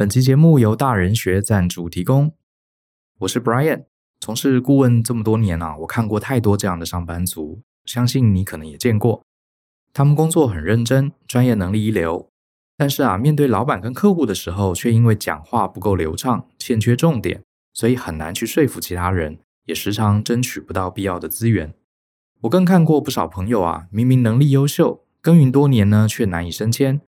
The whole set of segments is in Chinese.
本期节目由大人学赞助提供。我是 Brian，从事顾问这么多年啊，我看过太多这样的上班族，相信你可能也见过。他们工作很认真，专业能力一流，但是啊，面对老板跟客户的时候，却因为讲话不够流畅，欠缺重点，所以很难去说服其他人，也时常争取不到必要的资源。我更看过不少朋友啊，明明能力优秀，耕耘多年呢，却难以升迁。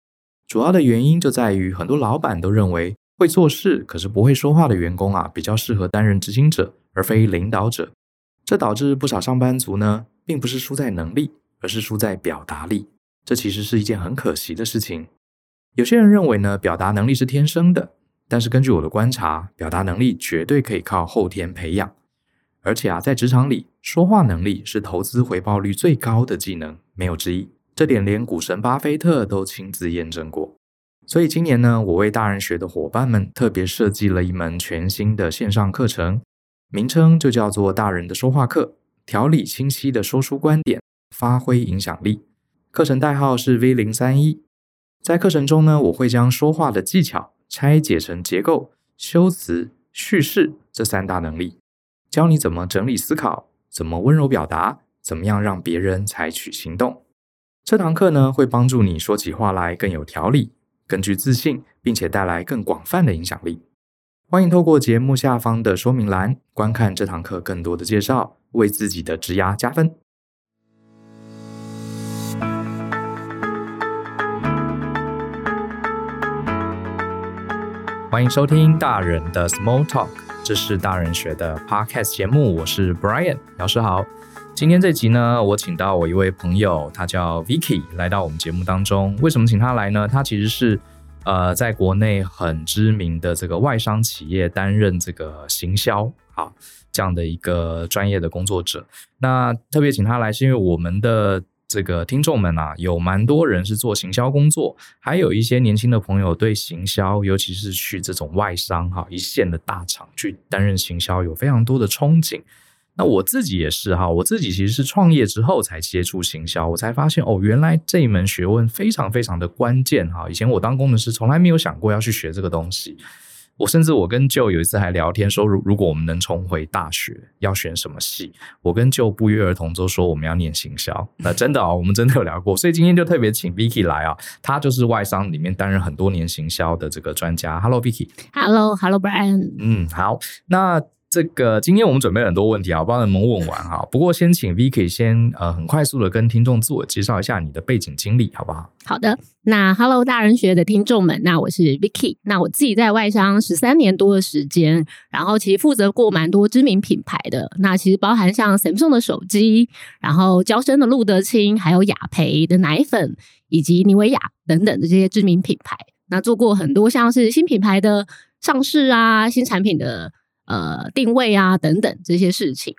主要的原因就在于，很多老板都认为会做事可是不会说话的员工啊，比较适合担任执行者，而非领导者。这导致不少上班族呢，并不是输在能力，而是输在表达力。这其实是一件很可惜的事情。有些人认为呢，表达能力是天生的，但是根据我的观察，表达能力绝对可以靠后天培养。而且啊，在职场里，说话能力是投资回报率最高的技能，没有之一。这点连股神巴菲特都亲自验证过，所以今年呢，我为大人学的伙伴们特别设计了一门全新的线上课程，名称就叫做“大人的说话课”，条理清晰的说出观点，发挥影响力。课程代号是 V 零三一。在课程中呢，我会将说话的技巧拆解成结构、修辞、叙事这三大能力，教你怎么整理思考，怎么温柔表达，怎么样让别人采取行动。这堂课呢，会帮助你说起话来更有条理、更具自信，并且带来更广泛的影响力。欢迎透过节目下方的说明栏观看这堂课更多的介绍，为自己的职涯加分。欢迎收听大人的 Small Talk，这是大人学的 Podcast 节目，我是 Brian，老师好。今天这集呢，我请到我一位朋友，他叫 Vicky，来到我们节目当中。为什么请他来呢？他其实是呃，在国内很知名的这个外商企业担任这个行销啊这样的一个专业的工作者。那特别请他来，是因为我们的这个听众们啊，有蛮多人是做行销工作，还有一些年轻的朋友对行销，尤其是去这种外商哈一线的大厂去担任行销，有非常多的憧憬。那我自己也是哈，我自己其实是创业之后才接触行销，我才发现哦，原来这一门学问非常非常的关键哈。以前我当工程师，从来没有想过要去学这个东西。我甚至我跟 Joe 有一次还聊天说，如如果我们能重回大学，要选什么系？我跟 Joe 不约而同都说我们要念行销。那真的啊，我们真的有聊过，所以今天就特别请 Vicky 来啊，他就是外商里面担任很多年行销的这个专家。Hello，Vicky。Hello，Hello，Brian。嗯，好，那。这个今天我们准备了很多问题啊，不知道能不能问完哈。不过先请 Vicky 先呃很快速的跟听众自我介绍一下你的背景经历，好不好？好的，那 Hello 大人学的听众们，那我是 Vicky，那我自己在外商十三年多的时间，然后其实负责过蛮多知名品牌的，那其实包含像 Samsung 的手机，然后娇生的露德清，还有雅培的奶粉，以及妮维雅等等的这些知名品牌，那做过很多像是新品牌的上市啊，新产品的。呃，定位啊，等等这些事情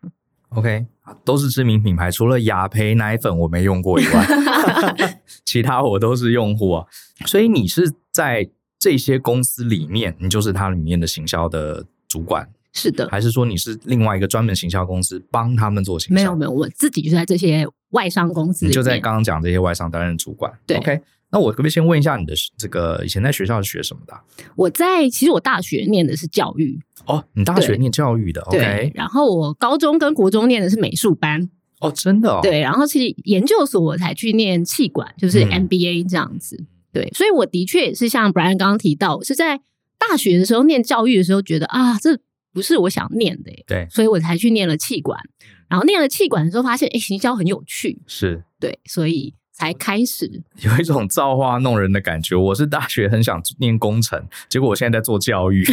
，OK，都是知名品牌，除了雅培奶粉我没用过以外，其他我都是用户啊。所以你是在这些公司里面，你就是它里面的行销的主管，是的，还是说你是另外一个专门行销公司帮他们做行销？没有没有，我自己就在这些外商公司，你就在刚刚讲这些外商担任主管，对，OK。那我可不可以先问一下你的这个以前在学校是学什么的？我在其实我大学念的是教育哦，你大学念教育的对，OK。然后我高中跟国中念的是美术班哦，真的哦。对，然后其实研究所我才去念气管，就是 MBA 这样子。嗯、对，所以我的确也是像 Brian 刚刚提到，我是在大学的时候念教育的时候，觉得啊，这不是我想念的，对，所以我才去念了气管。然后念了气管的时候，发现哎，行销很有趣，是对，所以。才开始有一种造化弄人的感觉。我是大学很想念工程，结果我现在在做教育。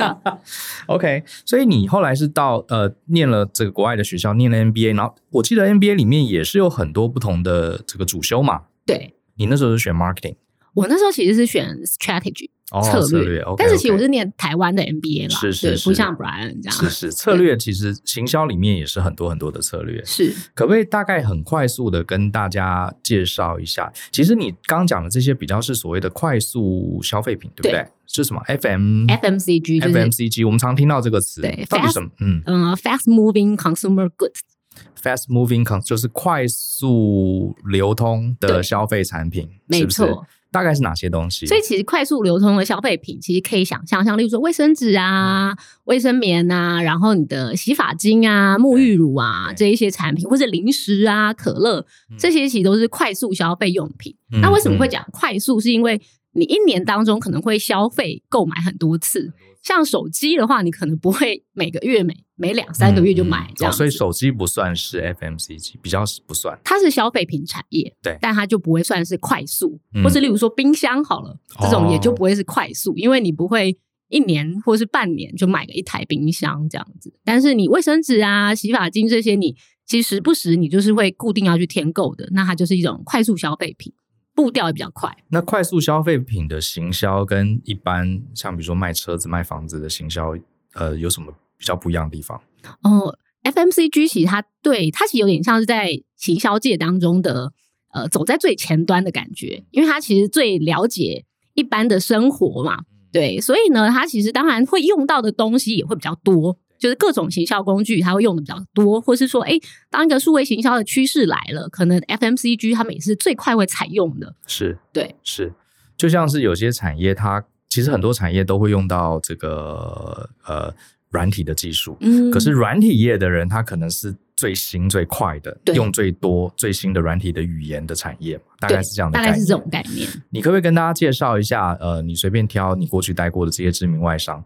OK，所以你后来是到呃念了这个国外的学校，念了 MBA，然后我记得 MBA 里面也是有很多不同的这个主修嘛。对，你那时候是选 marketing，我那时候其实是选 strategy。策略，但是其实我是念台湾的 MBA 嘛，是是，不像 Brian 这样。是是，策略其实行销里面也是很多很多的策略。是，可不可以大概很快速的跟大家介绍一下？其实你刚刚讲的这些比较是所谓的快速消费品，对不对？是什么？FM FMCG FMCG，我们常听到这个词，对，到底什么？嗯嗯，Fast Moving Consumer Goods，Fast Moving Con 就是快速流通的消费产品，没错。大概是哪些东西？所以其实快速流通的消费品，其实可以想象，像例如说卫生纸啊、卫、嗯、生棉啊，然后你的洗发精啊、沐浴乳啊这一些产品，或者零食啊、可乐、嗯、这些，其实都是快速消费用品。嗯、那为什么会讲快速？是因为你一年当中可能会消费购买很多次。像手机的话，你可能不会每个月每每两三个月就买这样、嗯嗯哦，所以手机不算是 FMCG，比较不算。它是消费品产业，对，但它就不会算是快速，嗯、或是例如说冰箱好了，这种也就不会是快速，哦、因为你不会一年或是半年就买个一台冰箱这样子。但是你卫生纸啊、洗发精这些，你其实时不时你就是会固定要去添购的，那它就是一种快速消费品。步调也比较快。那快速消费品的行销跟一般像比如说卖车子、卖房子的行销，呃，有什么比较不一样的地方？哦，FMCG 其实它对它其实有点像是在行销界当中的呃，走在最前端的感觉，因为它其实最了解一般的生活嘛，对，所以呢，它其实当然会用到的东西也会比较多。就是各种行销工具，它会用的比较多，或是说，哎，当一个数位行销的趋势来了，可能 FMCG 他们也是最快会采用的。是，对，是，就像是有些产业，它其实很多产业都会用到这个呃软体的技术，嗯，可是软体业的人，他可能是最新最快的，用最多最新的软体的语言的产业嘛，大概是这样的概念，大概是这种概念。你可不可以跟大家介绍一下？呃，你随便挑你过去待过的这些知名外商，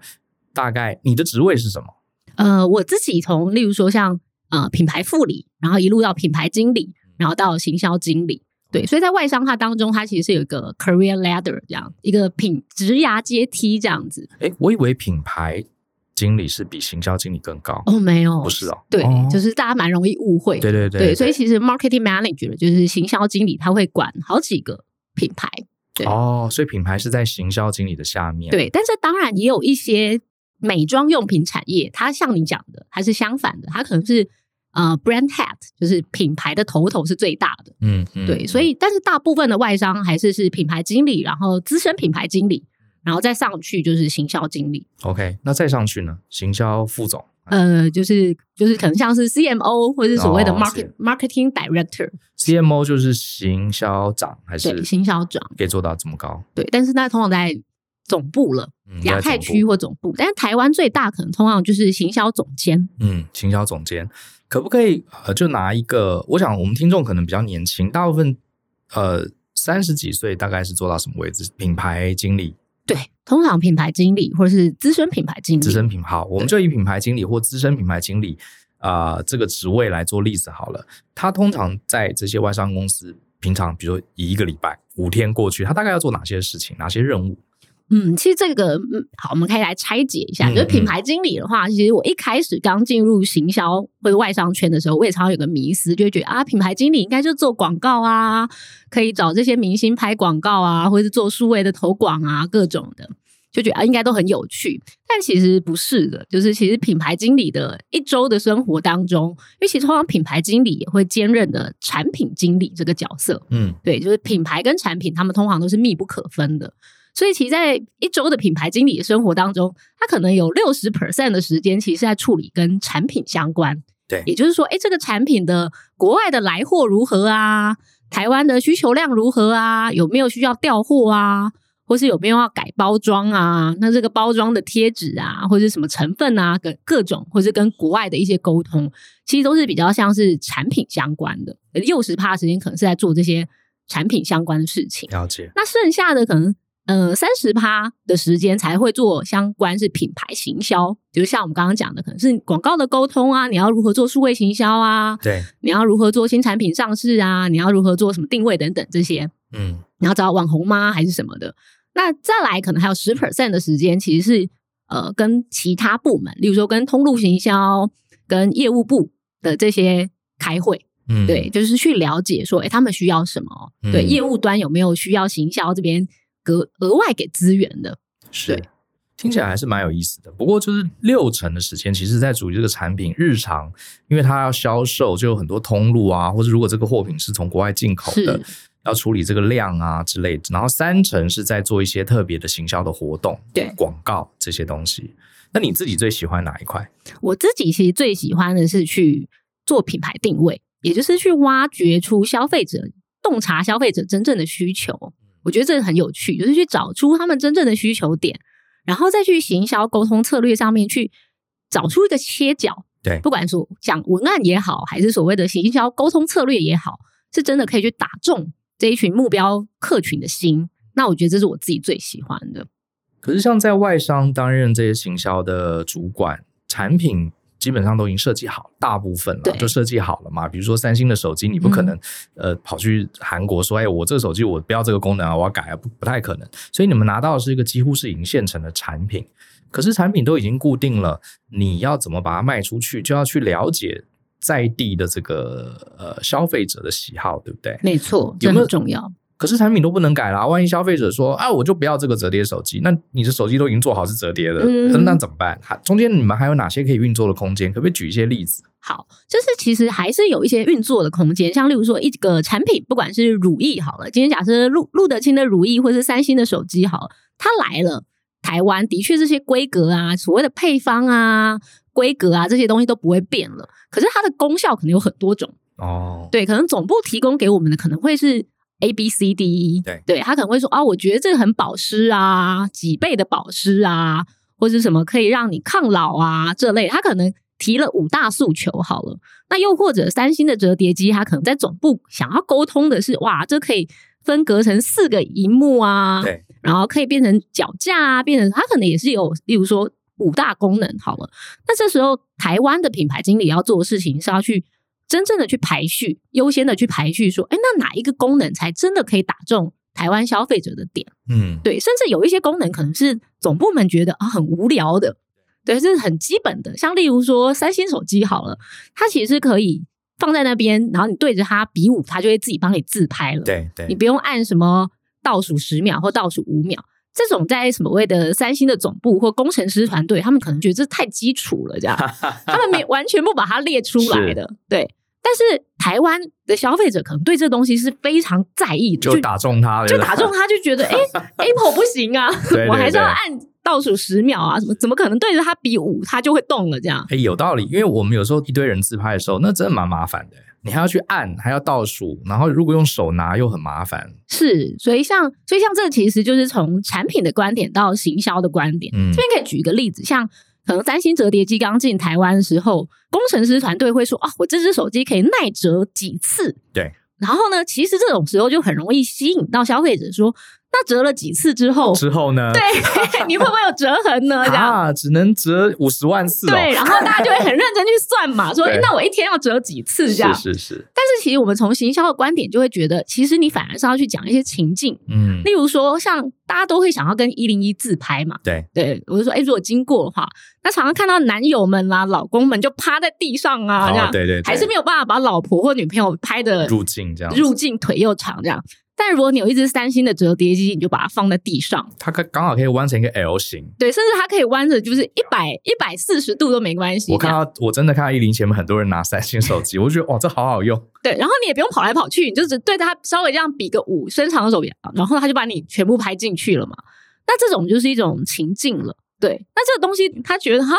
大概你的职位是什么？呃，我自己从例如说像呃品牌副理，然后一路到品牌经理，然后到行销经理，对，所以在外商它当中，它其实是有一个 career ladder 这样一个品职涯阶梯这样子。诶，我以为品牌经理是比行销经理更高哦，没有，不是哦，对，哦、就是大家蛮容易误会，对对对，对，所以其实 marketing manager 就是行销经理，他会管好几个品牌，对哦，所以品牌是在行销经理的下面，对，但是当然也有一些。美妆用品产业，它像你讲的，还是相反的，它可能是呃，brand head，就是品牌的头头是最大的，嗯，嗯对，所以但是大部分的外商还是是品牌经理，然后资深品牌经理，然后再上去就是行销经理。OK，那再上去呢？行销副总，呃，就是就是可能像是 CMO 或者是所谓的 market、哦、marketing director，CMO 就是行销长还是行销长可以做到这么高？对，但是那通常在。总部了，亚太区或总部，嗯、但是台湾最大可能通常就是行销总监。嗯，行销总监可不可以呃，就拿一个？我想我们听众可能比较年轻，大部分呃三十几岁，大概是做到什么位置？品牌经理。对，通常品牌经理或者是资深品牌经理。资深品牌，好，我们就以品牌经理或资深品牌经理啊、呃、这个职位来做例子好了。他通常在这些外商公司，平常比如说以一个礼拜五天过去，他大概要做哪些事情？哪些任务？嗯，其实这个嗯，好，我们可以来拆解一下。就是品牌经理的话，其实我一开始刚进入行销或者外商圈的时候，我也常常有个迷思，就会觉得啊，品牌经理应该就做广告啊，可以找这些明星拍广告啊，或者是做数位的投广啊，各种的，就觉得啊，应该都很有趣。但其实不是的，就是其实品牌经理的一周的生活当中，因为其实通常品牌经理也会兼任的产品经理这个角色。嗯，对，就是品牌跟产品，他们通常都是密不可分的。所以，其实在一周的品牌经理的生活当中，他可能有六十 percent 的时间，其实是在处理跟产品相关。对，也就是说，哎，这个产品的国外的来货如何啊？台湾的需求量如何啊？有没有需要调货啊？或是有没有要改包装啊？那这个包装的贴纸啊，或者是什么成分啊，各各种，或是跟国外的一些沟通，其实都是比较像是产品相关的。六十趴的时间可能是在做这些产品相关的事情。了解。那剩下的可能。呃，三十趴的时间才会做相关是品牌行销，就是像我们刚刚讲的，可能是广告的沟通啊，你要如何做数位行销啊？对，你要如何做新产品上市啊？你要如何做什么定位等等这些？嗯，你要找网红吗？还是什么的？那再来可能还有十 percent 的时间，其实是呃跟其他部门，例如说跟通路行销、跟业务部的这些开会，嗯，对，就是去了解说，哎，他们需要什么？嗯、对，业务端有没有需要行销这边？额额外给资源的，是听起来还是蛮有意思的。不过就是六成的时间，其实在处理这个产品日常，因为它要销售，就有很多通路啊，或者如果这个货品是从国外进口的，要处理这个量啊之类的。然后三成是在做一些特别的行销的活动，对广告这些东西。那你自己最喜欢哪一块？我自己其实最喜欢的是去做品牌定位，也就是去挖掘出消费者洞察消费者真正的需求。我觉得这个很有趣，就是去找出他们真正的需求点，然后再去行销沟通策略上面去找出一个切角。对，不管说讲文案也好，还是所谓的行销沟通策略也好，是真的可以去打中这一群目标客群的心。那我觉得这是我自己最喜欢的。可是像在外商担任这些行销的主管，产品。基本上都已经设计好，大部分了就设计好了嘛。比如说三星的手机，你不可能、嗯、呃跑去韩国说，哎，我这个手机我不要这个功能啊，我要改啊，不不太可能。所以你们拿到的是一个几乎是已经现成的产品，可是产品都已经固定了，你要怎么把它卖出去，就要去了解在地的这个呃消费者的喜好，对不对？没错，有没有重要。可是产品都不能改啦，万一消费者说啊，我就不要这个折叠手机，那你的手机都已经做好是折叠的，嗯、那怎么办？中间你们还有哪些可以运作的空间？可不可以举一些例子？好，就是其实还是有一些运作的空间，像例如说一个产品，不管是如意好了，今天假设路路得清的如意，或是三星的手机好了，它来了台湾，的确这些规格啊，所谓的配方啊、规格啊这些东西都不会变了，可是它的功效可能有很多种哦。对，可能总部提供给我们的可能会是。A B C D E，对对，他可能会说啊，我觉得这个很保湿啊，几倍的保湿啊，或者什么可以让你抗老啊这类，他可能提了五大诉求好了。那又或者三星的折叠机，他可能在总部想要沟通的是，哇，这可以分隔成四个荧幕啊，对，然后可以变成脚架啊，变成它可能也是有，例如说五大功能好了。那这时候台湾的品牌经理要做的事情是要去。真正的去排序，优先的去排序，说，哎，那哪一个功能才真的可以打中台湾消费者的点？嗯，对，甚至有一些功能可能是总部门觉得啊很无聊的，对，这是很基本的。像例如说三星手机好了，它其实是可以放在那边，然后你对着它比武，它就会自己帮你自拍了。对对，你不用按什么倒数十秒或倒数五秒，这种在什么谓的三星的总部或工程师团队，他们可能觉得这太基础了，这样。他们没完全不把它列出来的，对。但是台湾的消费者可能对这东西是非常在意的，就打中他，就打中他，就觉得 哎，Apple 不行啊，对对对，我还是要按倒数十秒啊，怎么怎么可能对着它比五，它就会动了这样？哎，有道理，因为我们有时候一堆人自拍的时候，那真的蛮麻烦的，你还要去按，还要倒数，然后如果用手拿又很麻烦。是，所以像所以像这其实就是从产品的观点到行销的观点，嗯，这边可以举一个例子，像。可能三星折叠机刚进台湾的时候，工程师团队会说：“啊，我这只手机可以耐折几次？”对。然后呢，其实这种时候就很容易吸引到消费者说。那折了几次之后，之后呢？对，你会不会有折痕呢？这样啊，只能折五十万次，哦。对，然后大家就会很认真去算嘛，说，那我一天要折几次？这样是是是。但是其实我们从行销的观点就会觉得，其实你反而是要去讲一些情境，嗯，例如说，像大家都会想要跟一零一自拍嘛，对对，我就说，哎，如果经过的话，那常常看到男友们啦、老公们就趴在地上啊，这样，对对，还是没有办法把老婆或女朋友拍的入镜这样，入镜腿又长这样。但如果你有一只三星的折叠机，你就把它放在地上，它可刚好可以弯成一个 L 型，对，甚至它可以弯着，就是一百一百四十度都没关系。我看到我真的看到一零前面很多人拿三星手机，我就觉得哇，这好好用。对，然后你也不用跑来跑去，你就只对着它稍微这样比个五，伸长的手臂，然后它就把你全部拍进去了嘛。那这种就是一种情境了。对，那这个东西他觉得哈，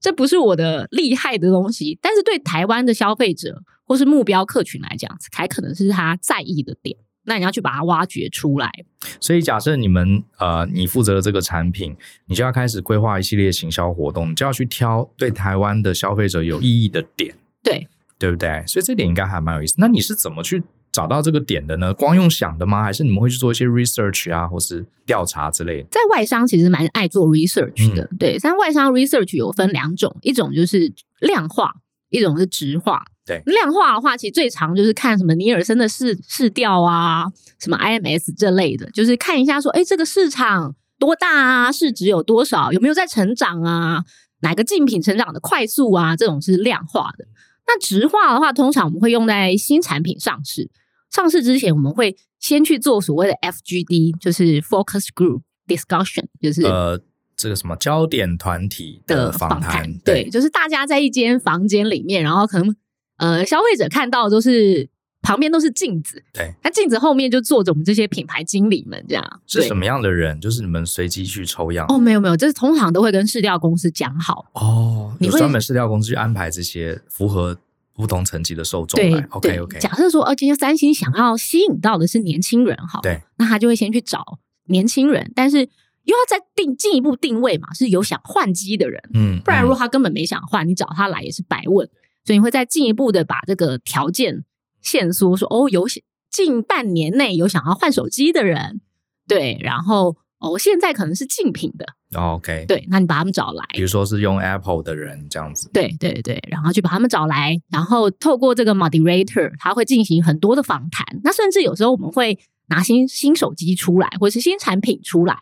这不是我的厉害的东西，但是对台湾的消费者或是目标客群来讲，才可能是他在意的点。那你要去把它挖掘出来。所以假设你们呃，你负责的这个产品，你就要开始规划一系列行销活动，你就要去挑对台湾的消费者有意义的点，对对不对？所以这点应该还蛮有意思。那你是怎么去找到这个点的呢？光用想的吗？还是你们会去做一些 research 啊，或是调查之类的？在外商其实蛮爱做 research 的，嗯、对。但外商 research 有分两种，一种就是量化，一种是质化。对，量化的话，其实最常就是看什么尼尔森的市市调啊，什么 IMS 这类的，就是看一下说，哎，这个市场多大啊，市值有多少，有没有在成长啊，哪个竞品成长的快速啊，这种是量化的。那直化的话，通常我们会用在新产品上市，上市之前我们会先去做所谓的 FGD，就是 Focus Group Discussion，就是呃这个什么焦点团体的访谈，对，对，就是大家在一间房间里面，然后可能。呃，消费者看到的都是旁边都是镜子，对，那镜子后面就坐着我们这些品牌经理们，这样是什么样的人？就是你们随机去抽样？哦，没有没有，这是通常都会跟市调公司讲好哦，你会有专门市调公司去安排这些符合不同层级的受众对。OK OK。假设说，哦，今天三星想要吸引到的是年轻人，好，对，那他就会先去找年轻人，但是又要再定进一步定位嘛，是有想换机的人，嗯，不然如果他根本没想换，你找他来也是白问。所以你会再进一步的把这个条件限缩，说，哦，有近半年内有想要换手机的人，对，然后。哦，现在可能是竞品的，OK，对，那你把他们找来，比如说是用 Apple 的人这样子，对对对，然后去把他们找来，然后透过这个 Moderator，他会进行很多的访谈，那甚至有时候我们会拿新新手机出来，或是新产品出来，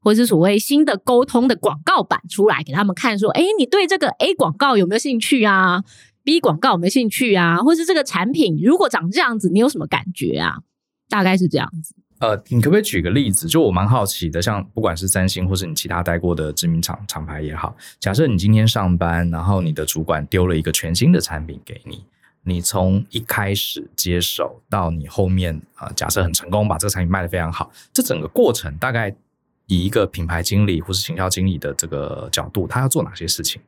或是所谓新的沟通的广告版出来给他们看，说，哎，你对这个 A 广告有没有兴趣啊？B 广告没兴趣啊？或是这个产品如果长这样子，你有什么感觉啊？大概是这样子。呃，你可不可以举个例子？就我蛮好奇的，像不管是三星或是你其他待过的知名厂厂牌也好，假设你今天上班，然后你的主管丢了一个全新的产品给你，你从一开始接手到你后面啊、假设很成功，把这个产品卖得非常好，这整个过程大概以一个品牌经理或是行销经理的这个角度，他要做哪些事情？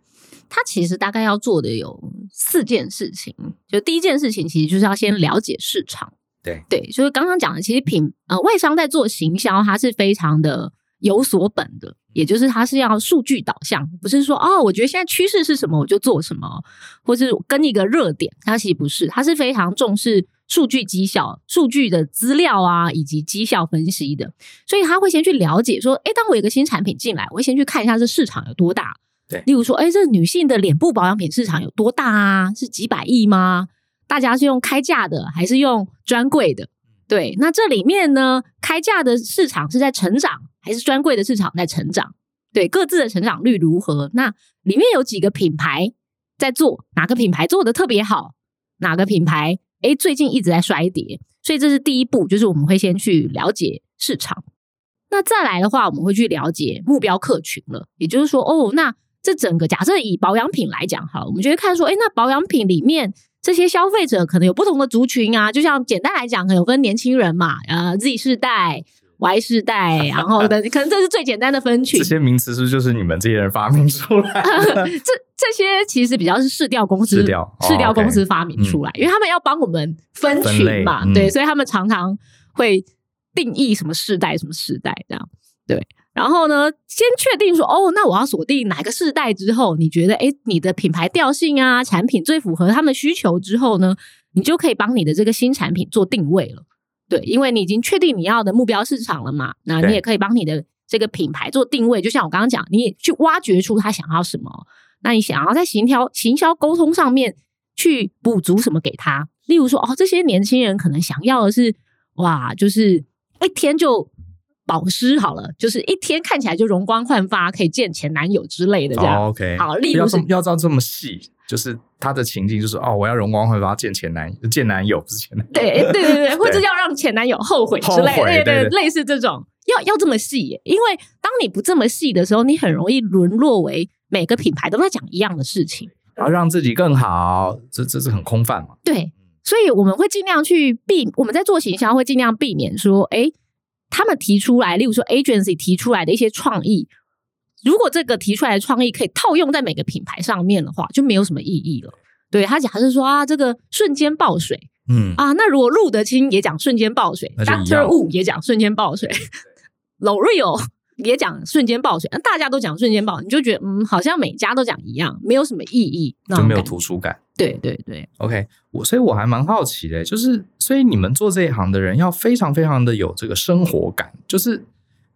他其实大概要做的有四件事情，就第一件事情其实就是要先了解市场。对。对，就是刚刚讲的，其实品呃外商在做行销，它是非常的有所本的，也就是它是要数据导向，不是说哦，我觉得现在趋势是什么我就做什么，或是跟一个热点，它其实不是，它是非常重视数据绩效、数据的资料啊，以及绩效分析的，所以他会先去了解说，诶，当我有个新产品进来，我会先去看一下这市场有多大，对，例如说，诶，这女性的脸部保养品市场有多大啊？是几百亿吗？大家是用开价的还是用专柜的？对，那这里面呢，开价的市场是在成长，还是专柜的市场在成长？对，各自的成长率如何？那里面有几个品牌在做？哪个品牌做的特别好？哪个品牌诶最近一直在衰跌？所以这是第一步，就是我们会先去了解市场。那再来的话，我们会去了解目标客群了。也就是说，哦，那这整个假设以保养品来讲，好，我们就会看说，哎那保养品里面。这些消费者可能有不同的族群啊，就像简单来讲，可能有分年轻人嘛，呃，Z 世代、Y 世代，然后的可能这是最简单的分群。这些名词是不是就是你们这些人发明出来的？这这些其实比较是市调公司，市调、公司发明出来，嗯、因为他们要帮我们分群嘛，嗯、对，所以他们常常会定义什么世代、什么世代这样，对。然后呢，先确定说，哦，那我要锁定哪个世代之后，你觉得，诶，你的品牌调性啊，产品最符合他们需求之后呢，你就可以帮你的这个新产品做定位了。对，因为你已经确定你要的目标市场了嘛，那你也可以帮你的这个品牌做定位。就像我刚刚讲，你也去挖掘出他想要什么，那你想要在行销行销沟通上面去补足什么给他。例如说，哦，这些年轻人可能想要的是，哇，就是一天就。保湿好了，就是一天看起来就容光焕发，可以见前男友之类的这样。Oh, OK，好，例如要要照这么细，就是他的情境就是哦，我要容光焕发见前男友，见男友不是前男友。对对对 对，或者要让前男友后悔之类的，对对，对，类似这种，要要这么细，因为当你不这么细的时候，你很容易沦落为每个品牌都在讲一样的事情，然后让自己更好，这这是很空泛嘛。对，所以我们会尽量去避，我们在做行销会尽量避免说，哎。他们提出来，例如说 agency 提出来的一些创意，如果这个提出来的创意可以套用在每个品牌上面的话，就没有什么意义了。对，他假设说啊，这个瞬间爆水，嗯啊，那如果路德清也讲瞬间爆水，Doctor Wu 也讲瞬间爆水，L'Oreal 也讲瞬间爆水，大家都讲瞬间爆，你就觉得嗯，好像每家都讲一样，没有什么意义，就没有图书感。对对对，OK，我所以我还蛮好奇的，就是所以你们做这一行的人要非常非常的有这个生活感，就是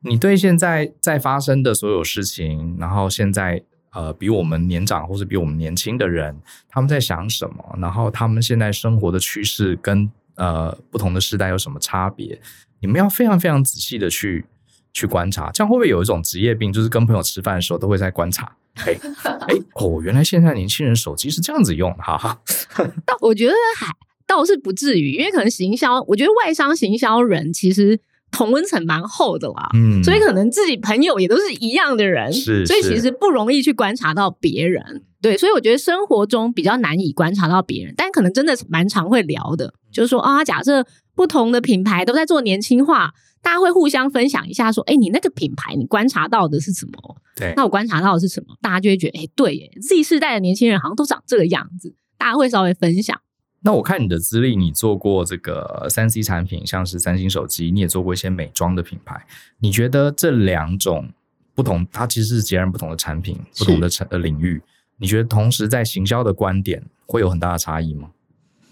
你对现在在发生的所有事情，然后现在呃比我们年长或是比我们年轻的人他们在想什么，然后他们现在生活的趋势跟呃不同的时代有什么差别，你们要非常非常仔细的去去观察，这样会不会有一种职业病，就是跟朋友吃饭的时候都会在观察？哎哎哦，原来现在年轻人手机是这样子用的哈哈。倒我觉得还倒是不至于，因为可能行销，我觉得外商行销人其实同温层蛮厚的啦，嗯，所以可能自己朋友也都是一样的人，是，所以其实不容易去观察到别人。对，所以我觉得生活中比较难以观察到别人，但可能真的蛮常会聊的，就是说啊，假设不同的品牌都在做年轻化。大家会互相分享一下，说：“哎，你那个品牌，你观察到的是什么？对，那我观察到的是什么？大家就会觉得，哎，对耶，Z 世代的年轻人好像都长这个样子。大家会稍微分享。那我看你的资历，你做过这个三 C 产品，像是三星手机，你也做过一些美妆的品牌。你觉得这两种不同，它其实是截然不同的产品，不同的产的领域。你觉得同时在行销的观点会有很大的差异吗？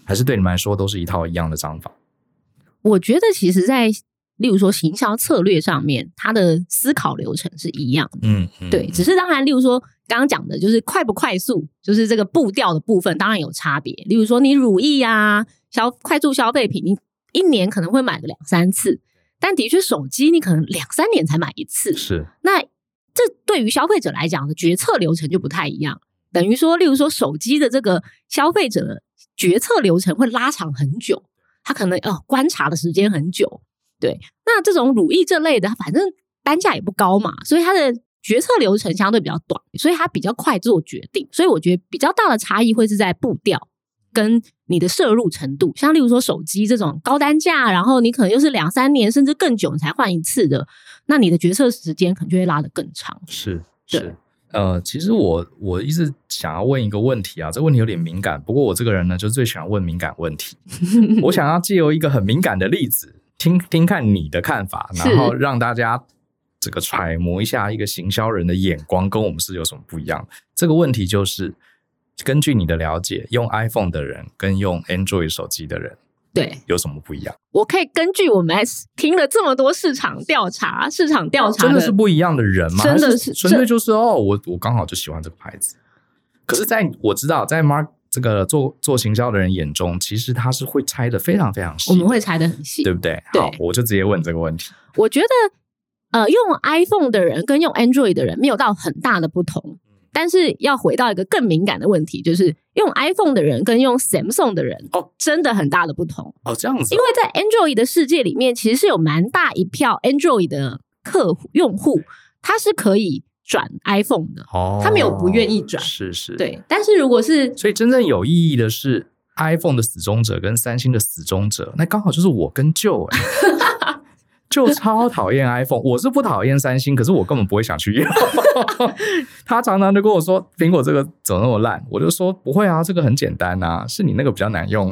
还是对你们来说都是一套一样的章法？我觉得其实，在例如说行销策略上面，它的思考流程是一样的。嗯，嗯对，只是当然，例如说。刚刚讲的就是快不快速，就是这个步调的部分，当然有差别。例如说，你乳液啊，消快速消费品，你一年可能会买个两三次，但的确手机你可能两三年才买一次。是，那这对于消费者来讲的决策流程就不太一样。等于说，例如说手机的这个消费者的决策流程会拉长很久，他可能哦观察的时间很久。对，那这种乳液这类的，反正单价也不高嘛，所以它的。决策流程相对比较短，所以它比较快做决定。所以我觉得比较大的差异会是在步调跟你的摄入程度。像例如说手机这种高单价，然后你可能又是两三年甚至更久你才换一次的，那你的决策时间可能就会拉得更长。是是，呃，其实我我一直想要问一个问题啊，这个问题有点敏感，不过我这个人呢就最喜欢问敏感问题。我想要借由一个很敏感的例子，听听看你的看法，然后让大家。这个揣摩一下一个行销人的眼光跟我们是有什么不一样？这个问题就是根据你的了解，用 iPhone 的人跟用 Android 手机的人，对，有什么不一样？我可以根据我们听了这么多市场调查，市场调查真的是不一样的人吗？真的是纯粹就是哦，我我刚好就喜欢这个牌子。可是在我知道，在 Mark 这个做做行销的人眼中，其实他是会拆的非常非常细，我们会拆的很细，对不对？对，好，我就直接问这个问题。我觉得。呃，用 iPhone 的人跟用 Android 的人没有到很大的不同，但是要回到一个更敏感的问题，就是用 iPhone 的人跟用 Samsung 的人哦，真的很大的不同哦，这样子。因为在 Android 的世界里面，其实是有蛮大一票 Android 的客户用户，他是可以转 iPhone 的哦，他没有不愿意转，是是，对。但是如果是，所以真正有意义的是 iPhone 的死忠者跟三星的死忠者，那刚好就是我跟哎。就超讨厌 iPhone，我是不讨厌三星，可是我根本不会想去用。他常常就跟我说苹果这个怎么那么烂，我就说不会啊，这个很简单啊，是你那个比较难用。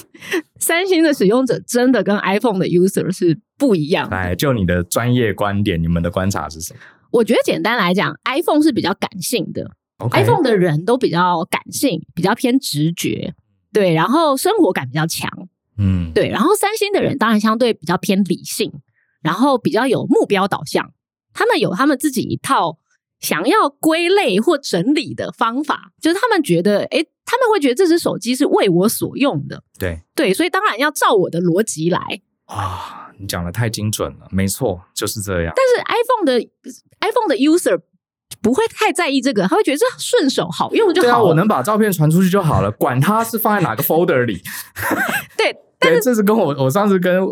三星的使用者真的跟 iPhone 的 user 是不一样。来，就你的专业观点，你们的观察是什么？我觉得简单来讲，iPhone 是比较感性的 iPhone 的人都比较感性，比较偏直觉，对，然后生活感比较强，嗯，对，然后三星的人当然相对比较偏理性。然后比较有目标导向，他们有他们自己一套想要归类或整理的方法，就是他们觉得，哎，他们会觉得这只手机是为我所用的，对对，所以当然要照我的逻辑来。啊，你讲的太精准了，没错，就是这样。但是 iPhone 的 iPhone 的 user 不会太在意这个，他会觉得这顺手好用就好了。对啊，我能把照片传出去就好了，管它是放在哪个 folder 里。对，但这是跟我我上次跟。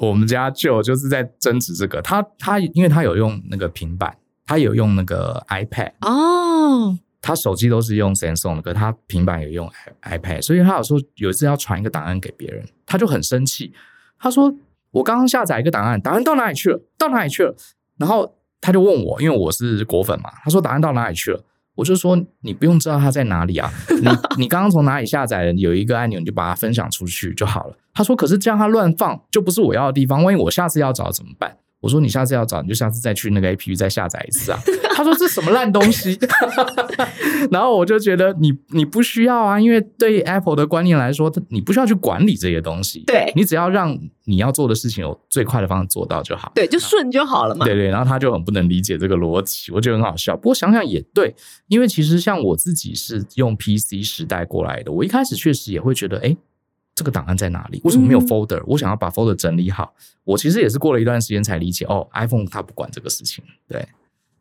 我们家舅就是在争执这个，他他因为他有用那个平板，他有用那个 iPad 哦，他手机都是用 Samsung 的，可他平板也用 iPad，所以他有时候有一次要传一个档案给别人，他就很生气，他说我刚刚下载一个档案，档案到哪里去了？到哪里去了？然后他就问我，因为我是果粉嘛，他说档案到哪里去了？我就说你不用知道它在哪里啊，你你刚刚从哪里下载的？有一个按钮，你就把它分享出去就好了。他说：“可是这样它乱放就不是我要的地方，万一我下次要找怎么办？”我说：“你下次要找，你就下次再去那个 APP 再下载一次啊。”他说：“这什么烂东西？” 然后我就觉得你你不需要啊，因为对 Apple 的观念来说，你不需要去管理这些东西，对，你只要让你要做的事情有最快的方式做到就好，对，就顺就好了嘛。对对，然后他就很不能理解这个逻辑，我觉得很好笑。不过想想也对，因为其实像我自己是用 PC 时代过来的，我一开始确实也会觉得，哎。这个档案在哪里？为什么没有 folder？、嗯、我想要把 folder 整理好。我其实也是过了一段时间才理解，哦，iPhone 它不管这个事情。对，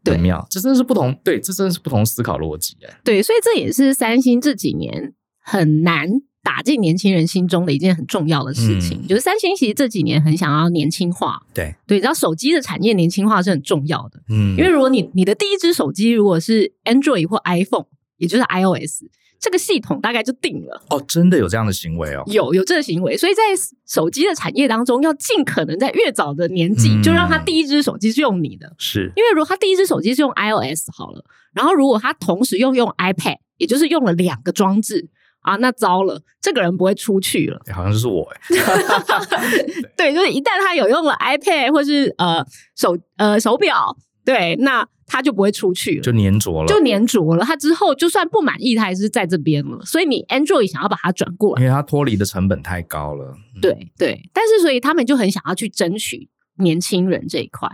对，妙，这真的是不同。对，这真的是不同思考逻辑。哎，对，所以这也是三星这几年很难打进年轻人心中的一件很重要的事情。嗯、就是三星其实这几年很想要年轻化。对，对，然后手机的产业年轻化是很重要的。嗯，因为如果你你的第一只手机如果是 Android 或 iPhone，也就是 iOS。这个系统大概就定了哦，真的有这样的行为哦，有有这个行为，所以在手机的产业当中，要尽可能在越早的年纪就让他第一只手机是用你的，是因为如果他第一只手机是用 iOS 好了，然后如果他同时又用 iPad，也就是用了两个装置啊，那糟了，这个人不会出去了。好像就是我哎。对，就是一旦他有用了 iPad 或是呃手呃手表，对，那他就不会出去了，就黏着了，就黏着了。他之后就算不满意，他还是在这边了。所以你 Android 想要把它转过来，因为它脱离的成本太高了。嗯、对对，但是所以他们就很想要去争取年轻人这一块。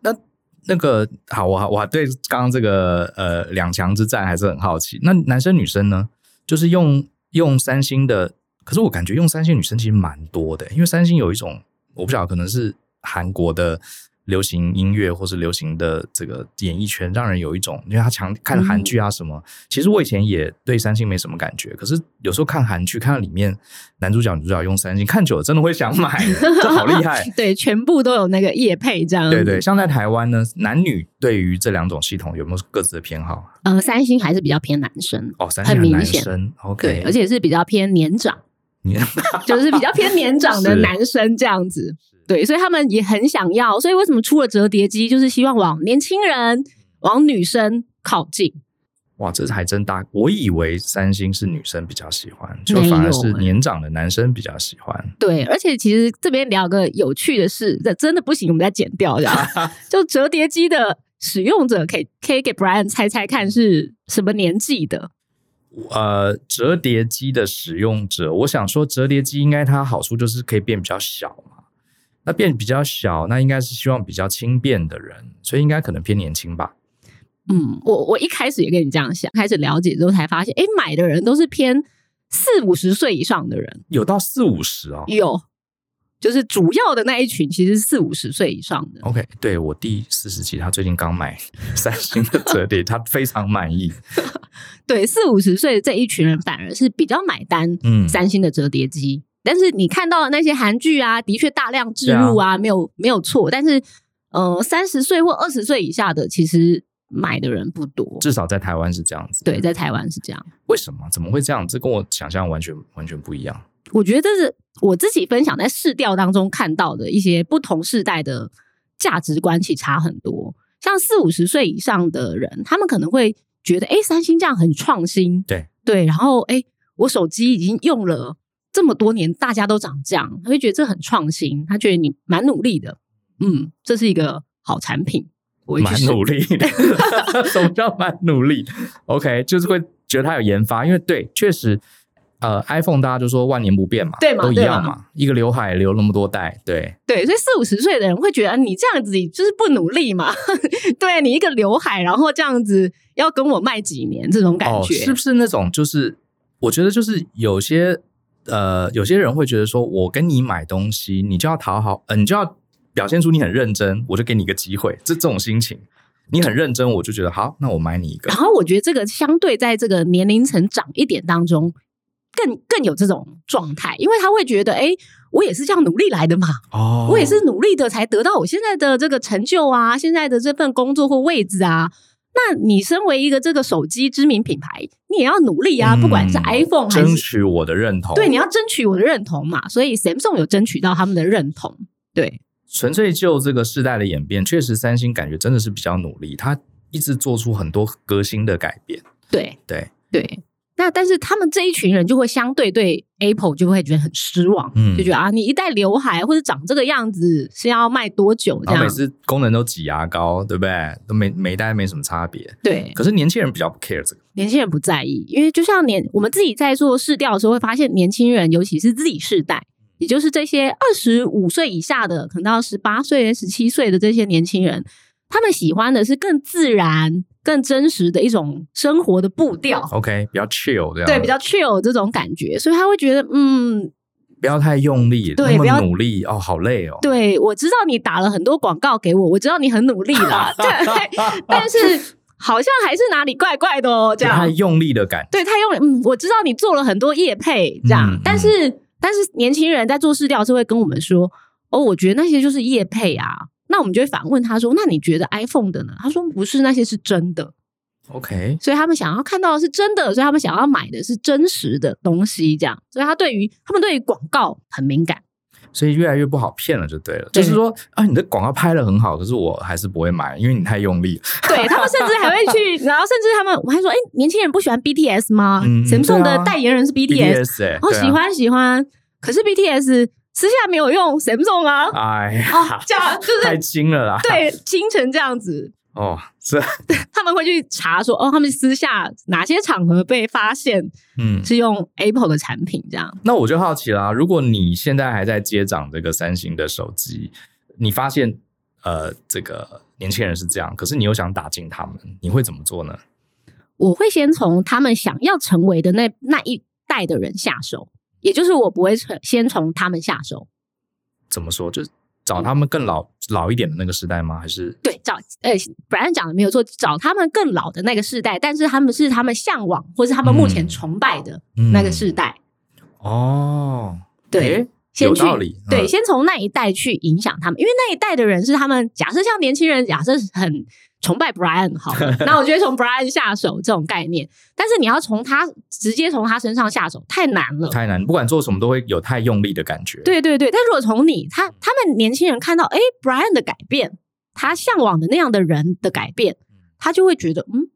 那那个好，我我对刚刚这个呃两强之战还是很好奇。那男生女生呢？就是用用三星的，可是我感觉用三星女生其实蛮多的，因为三星有一种我不晓得，可能是韩国的。流行音乐或是流行的这个演艺圈，让人有一种，因为他强看韩剧啊什么。嗯、其实我以前也对三星没什么感觉，可是有时候看韩剧，看到里面男主角女主角用三星，看久了真的会想买，这好厉害。对，全部都有那个夜配这样。对对，像在台湾呢，男女对于这两种系统有没有各自的偏好？呃，三星还是比较偏男生哦，三星很明显。OK，对，而且是比较偏年长，就是比较偏年长的男生这样子。对，所以他们也很想要，所以为什么出了折叠机，就是希望往年轻人、往女生靠近。哇，这还真大！我以为三星是女生比较喜欢，就反而是年长的男生比较喜欢。对，而且其实这边聊个有趣的事，这真的不行，我们再剪掉这样。就折叠机的使用者，可以可以给 Brian 猜猜看是什么年纪的？呃，折叠机的使用者，我想说，折叠机应该它好处就是可以变比较小。那变比较小，那应该是希望比较轻便的人，所以应该可能偏年轻吧。嗯，我我一开始也跟你这样想，开始了解之后才发现，哎，买的人都是偏四五十岁以上的人，有到四五十哦，有，就是主要的那一群其实四五十岁以上的。OK，对，我弟四十几，他最近刚买 三星的折叠，他非常满意。对，四五十岁的这一群人反而是比较买单，嗯，三星的折叠机。嗯但是你看到的那些韩剧啊，的确大量置入啊，没有没有错。但是，呃，三十岁或二十岁以下的，其实买的人不多。至少在台湾是这样子。对，在台湾是这样。为什么？怎么会这样？这跟我想象完全完全不一样。我觉得这是我自己分享在市调当中看到的一些不同世代的价值观，其实差很多。像四五十岁以上的人，他们可能会觉得，哎，三星这样很创新。对对，然后，哎，我手机已经用了。这么多年，大家都长这样，他会觉得这很创新，他觉得你蛮努力的，嗯，这是一个好产品。我蛮努力的，什么叫蛮努力？OK，就是会觉得他有研发，因为对，确实，呃，iPhone 大家就说万年不变嘛，对嘛，都一样嘛，一个刘海留那么多代，对对，所以四五十岁的人会觉得你这样子就是不努力嘛，对你一个刘海，然后这样子要跟我卖几年，这种感觉、哦、是不是那种？就是我觉得就是有些。呃，有些人会觉得说，我跟你买东西，你就要讨好，呃，你就要表现出你很认真，我就给你一个机会，这这种心情，你很认真，我就觉得好，那我买你一个。然后我觉得这个相对在这个年龄层长一点当中，更更有这种状态，因为他会觉得，哎，我也是这样努力来的嘛，哦，我也是努力的才得到我现在的这个成就啊，现在的这份工作或位置啊。那你身为一个这个手机知名品牌，你也要努力啊！不管是 iPhone 还是争取我的认同，对，你要争取我的认同嘛。所以 Samsung 有争取到他们的认同。对，纯粹就这个世代的演变，确实三星感觉真的是比较努力，它一直做出很多革新的改变。对对对。对那但是他们这一群人就会相对对 Apple 就会觉得很失望，嗯，就觉得啊，你一戴刘海或者长这个样子是要卖多久？这样每次功能都挤牙膏，对不对？都没每一代没什么差别。对，可是年轻人比较不 care 这个，年轻人不在意，因为就像年我们自己在做试调的时候会发现，年轻人尤其是 Z 世代，也就是这些二十五岁以下的，可能到十八岁、十七岁的这些年轻人，他们喜欢的是更自然。更真实的一种生活的步调，OK，比较 chill 这样，对，比较 chill 这种感觉，所以他会觉得，嗯，不要太用力，对，那么努力哦，好累哦。对，我知道你打了很多广告给我，我知道你很努力啦，对，但是好像还是哪里怪怪的哦，这样。太用力的感觉，对，太用力，嗯，我知道你做了很多业配，这样，嗯、但是但是年轻人在做事调是会跟我们说，哦，我觉得那些就是业配啊。那我们就会反问他说：“那你觉得 iPhone 的呢？”他说：“不是，那些是真的。” OK，所以他们想要看到的是真的，所以他们想要买的是真实的东西，这样。所以他对于他们对于广告很敏感。所以越来越不好骗了，就对了。对就是说啊，你的广告拍的很好，可是我还是不会买，因为你太用力了。对，他们甚至还会去，然后甚至他们我还说，哎，年轻人不喜欢 BTS 吗？嗯，Samsung 对啊的代言人是 BTS，BTS 哎、哦，啊喜欢喜欢，可是 BTS 私下没有用 Samsung 啊，哎呀，哦，这样就是太精了啦。对，精成这样子。哦，是 他们会去查说，哦，他们私下哪些场合被发现嗯，是用 Apple 的产品这样。那我就好奇啦，如果你现在还在接掌这个三星的手机，你发现呃这个年轻人是这样，可是你又想打进他们，你会怎么做呢？我会先从他们想要成为的那那一代的人下手，也就是我不会从先从他们下手。怎么说？就是找他们更老老一点的那个时代吗？还是对，找呃，Brian 讲的没有错，找他们更老的那个世代，但是他们是他们向往或是他们目前崇拜的那个世代。嗯、哦，对，诶先去有道理。对，嗯、先从那一代去影响他们，因为那一代的人是他们假设像年轻人，假设很崇拜 Brian 好，那我觉得从 Brian 下手这种概念，但是你要从他直接从他身上下手太难了，太难，不管做什么都会有太用力的感觉。对对对，但如果从你他他们年轻人看到，哎，Brian 的改变，他向往的那样的人的改变，他就会觉得，嗯，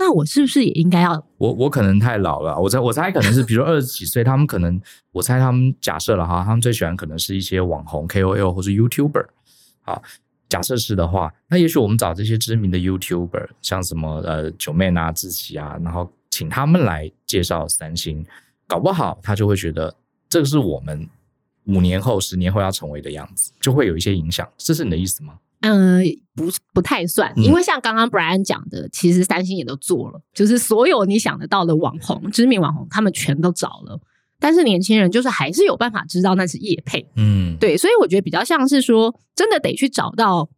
那我是不是也应该要？我我可能太老了，我猜我猜可能是，比如二十几岁，他们可能我猜他们假设了哈，他们最喜欢可能是一些网红 KOL 或是 YouTuber，啊。假设是的话，那也许我们找这些知名的 YouTuber，像什么呃九妹啊、志祺啊，然后请他们来介绍三星，搞不好他就会觉得这个是我们五年后、十年后要成为的样子，就会有一些影响。这是你的意思吗？嗯、呃，不不太算，因为像刚刚 Brian 讲的，其实三星也都做了，就是所有你想得到的网红、知名网红，他们全都找了。但是年轻人就是还是有办法知道那是叶配，嗯，对，所以我觉得比较像是说，真的得去找到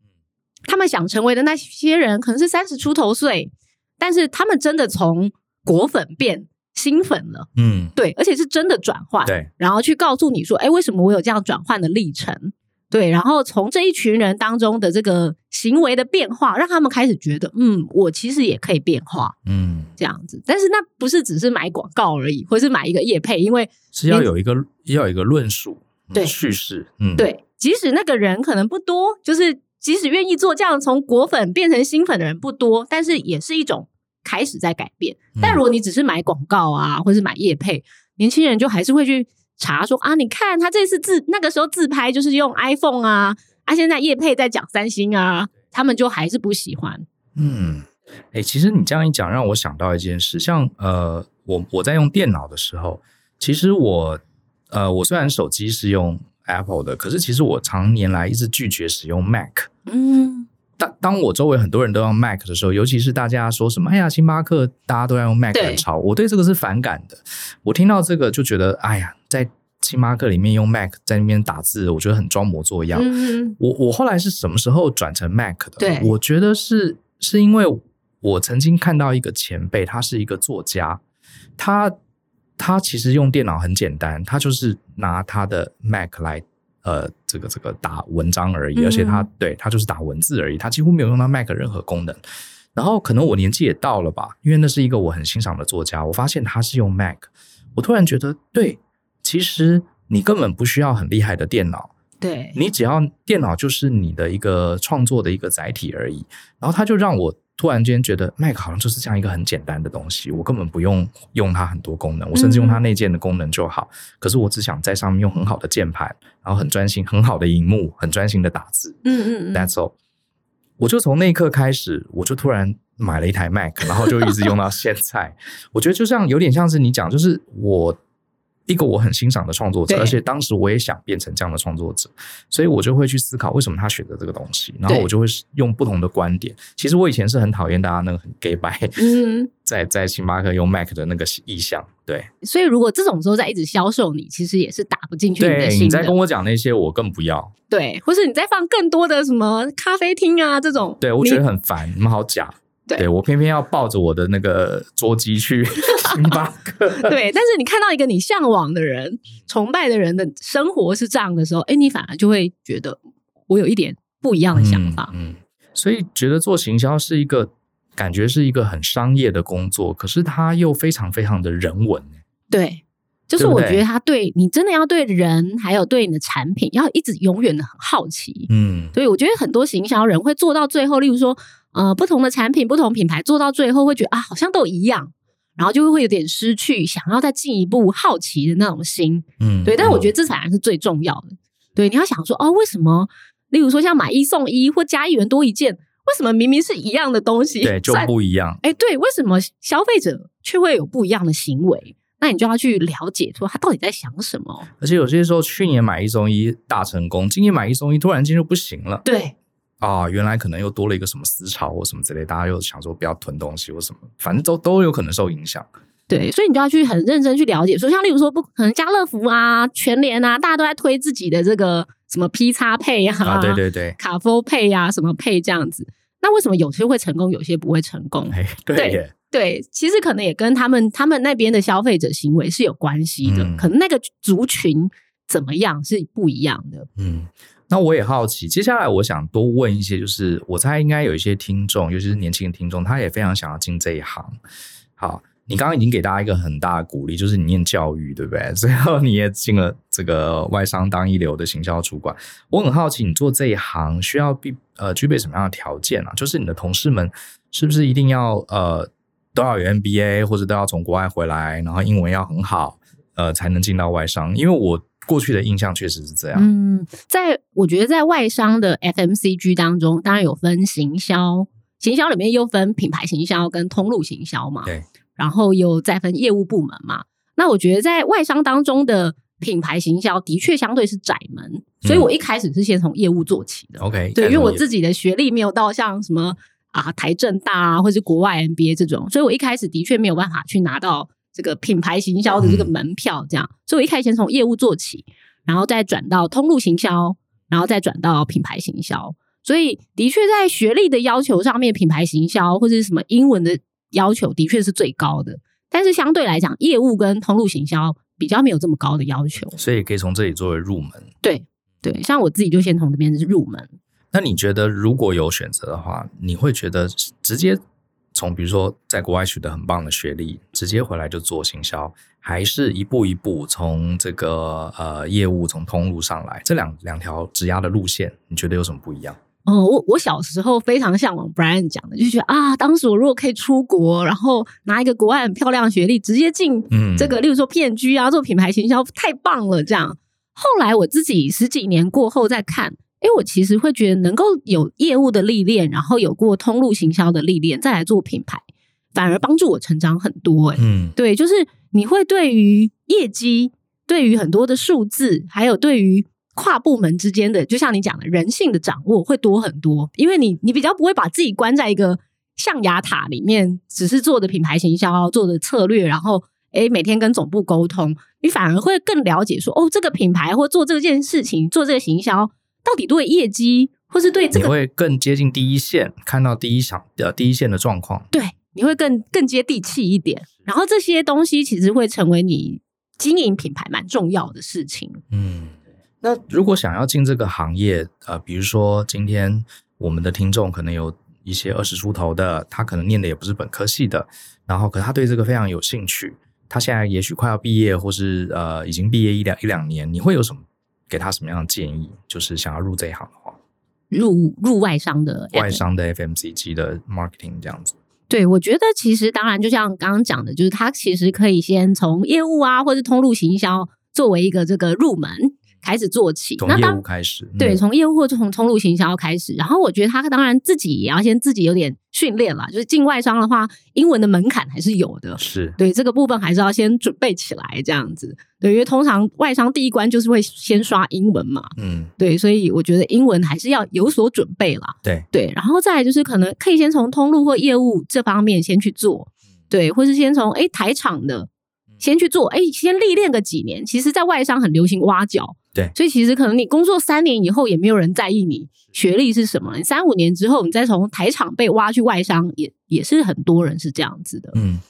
他们想成为的那些人，可能是三十出头岁，但是他们真的从果粉变新粉了，嗯，对，而且是真的转换，对，然后去告诉你说，哎，为什么我有这样转换的历程？对，然后从这一群人当中的这个行为的变化，让他们开始觉得，嗯，我其实也可以变化，嗯，这样子。但是那不是只是买广告而已，或是买一个业配，因为是要有一个要有一个论述，对叙事，嗯，对，即使那个人可能不多，就是即使愿意做这样从果粉变成新粉的人不多，但是也是一种开始在改变。嗯、但如果你只是买广告啊，或是买业配，年轻人就还是会去。查说啊，你看他这次自那个时候自拍就是用 iPhone 啊，啊现在叶佩在讲三星啊，他们就还是不喜欢。嗯，哎、欸，其实你这样一讲，让我想到一件事，像呃，我我在用电脑的时候，其实我呃，我虽然手机是用 Apple 的，可是其实我常年来一直拒绝使用 Mac。嗯。当当我周围很多人都用 Mac 的时候，尤其是大家说什么“哎呀，星巴克大家都在用 Mac 很潮”，我对这个是反感的。我听到这个就觉得，哎呀，在星巴克里面用 Mac 在那边打字，我觉得很装模作样。嗯、我我后来是什么时候转成 Mac 的？对，我觉得是是因为我曾经看到一个前辈，他是一个作家，他他其实用电脑很简单，他就是拿他的 Mac 来。呃，这个这个打文章而已，而且他、嗯、对他就是打文字而已，他几乎没有用到 Mac 任何功能。然后可能我年纪也到了吧，因为那是一个我很欣赏的作家，我发现他是用 Mac，我突然觉得，对，其实你根本不需要很厉害的电脑，对，你只要电脑就是你的一个创作的一个载体而已。然后他就让我。突然间觉得 Mac 好像就是这样一个很简单的东西，我根本不用用它很多功能，我甚至用它内建的功能就好。嗯、可是我只想在上面用很好的键盘，然后很专心、很好的荧幕，很专心的打字。嗯嗯嗯，That's all。我就从那一刻开始，我就突然买了一台 Mac，然后就一直用到现在。我觉得就像有点像是你讲，就是我。一个我很欣赏的创作者，而且当时我也想变成这样的创作者，所以我就会去思考为什么他选择这个东西，然后我就会用不同的观点。其实我以前是很讨厌大家那个很 gay 白，嗯，在在星巴克用 Mac 的那个意向，对。所以如果这种时候再一直销售你，其实也是打不进去你的心的。对，你在跟我讲那些，我更不要。对，或是你再放更多的什么咖啡厅啊这种，对我觉得很烦，你们好假。对，对我偏偏要抱着我的那个桌机去 星巴克。对，但是你看到一个你向往的人、崇拜的人的生活是这样的时候，哎，你反而就会觉得我有一点不一样的想法。嗯，嗯，所以觉得做行销是一个感觉是一个很商业的工作，可是它又非常非常的人文。对，就是我觉得他对你真的要对人，还有对你的产品，要一直永远的很好奇。嗯，所以我觉得很多行销人会做到最后，例如说，呃，不同的产品、不同品牌做到最后，会觉得啊，好像都一样，然后就会有点失去想要再进一步好奇的那种心。嗯，对。但是我觉得这才是最重要的。对，你要想说，哦，为什么？例如说，像买一送一或加一元多一件，为什么明明是一样的东西，对，就不一样？哎，对，为什么消费者却会有不一样的行为？那你就要去了解，说他到底在想什么。而且有些时候，去年买一送一大成功，今年买一送一突然间就不行了。对啊，原来可能又多了一个什么思潮或什么之类，大家又想说不要囤东西或什么，反正都都有可能受影响。对，所以你就要去很认真去了解，说像例如说，不可能家乐福啊、全联啊，大家都在推自己的这个什么 P 叉配啊，啊，对对对，卡夫配呀，什么配这样子。那为什么有些会成功，有些不会成功？哎，对耶。对，其实可能也跟他们他们那边的消费者行为是有关系的，嗯、可能那个族群怎么样是不一样的。嗯，那我也好奇，接下来我想多问一些，就是我猜应该有一些听众，尤其是年轻的听众，他也非常想要进这一行。好，你刚刚已经给大家一个很大的鼓励，就是你念教育，对不对？最后你也进了这个外商当一流的行销主管。我很好奇，你做这一行需要必呃具备什么样的条件啊？就是你的同事们是不是一定要呃？都要有 MBA，或者都要从国外回来，然后英文要很好，呃，才能进到外商。因为我过去的印象确实是这样。嗯，在我觉得在外商的 FMCG 当中，当然有分行销，行销里面又分品牌行销跟通路行销嘛。对。然后又再分业务部门嘛。那我觉得在外商当中的品牌行销的确相对是窄门，所以我一开始是先从业务做起的。OK、嗯。对，因为我自己的学历没有到像什么。啊，台政大啊，或是国外 MBA 这种，所以我一开始的确没有办法去拿到这个品牌行销的这个门票，这样，嗯、所以我一开始先从业务做起，然后再转到通路行销，然后再转到品牌行销。所以的确在学历的要求上面，品牌行销或者是什么英文的要求的确是最高的，但是相对来讲，业务跟通路行销比较没有这么高的要求，所以可以从这里作为入门。对对，像我自己就先从这边入门。那你觉得如果有选择的话，你会觉得直接从比如说在国外取得很棒的学历，直接回来就做行销，还是一步一步从这个呃业务从通路上来？这两两条职涯的路线，你觉得有什么不一样？哦，我我小时候非常向往 Brian 讲的，就觉得啊，当时我如果可以出国，然后拿一个国外很漂亮的学历，直接进这个，嗯、例如说 P&G 啊，做品牌行销，太棒了。这样，后来我自己十几年过后再看。因为我其实会觉得，能够有业务的历练，然后有过通路行销的历练，再来做品牌，反而帮助我成长很多。诶，嗯，对，就是你会对于业绩，对于很多的数字，还有对于跨部门之间的，就像你讲的人性的掌握会多很多。因为你你比较不会把自己关在一个象牙塔里面，只是做的品牌行销，做的策略，然后诶每天跟总部沟通，你反而会更了解说，哦，这个品牌或做这件事情，做这个行销。到底对业绩，或是对这个，你会更接近第一线，看到第一场的第一线的状况。对，你会更更接地气一点。然后这些东西其实会成为你经营品牌蛮重要的事情。嗯，那如果想要进这个行业，呃，比如说今天我们的听众可能有一些二十出头的，他可能念的也不是本科系的，然后可他对这个非常有兴趣，他现在也许快要毕业，或是呃已经毕业一两一两年，你会有什么？给他什么样的建议？就是想要入这一行的话，入入外商的外商的 FMCG 的 marketing 这样子。对，我觉得其实当然就像刚刚讲的，就是他其实可以先从业务啊，或者通路行销作为一个这个入门。开始做起，从业务开始，嗯、对，从业务或者从通路行销开始。然后我觉得他当然自己也要先自己有点训练啦，就是进外商的话，英文的门槛还是有的。是对这个部分还是要先准备起来，这样子。对，因为通常外商第一关就是会先刷英文嘛。嗯，对，所以我觉得英文还是要有所准备啦。对对，然后再来就是可能可以先从通路或业务这方面先去做，对，或是先从诶台厂的先去做，诶先历练个几年。其实，在外商很流行挖角。对，所以其实可能你工作三年以后也没有人在意你学历是什么。你三五年之后，你再从台厂被挖去外商，也也是很多人是这样子的。嗯，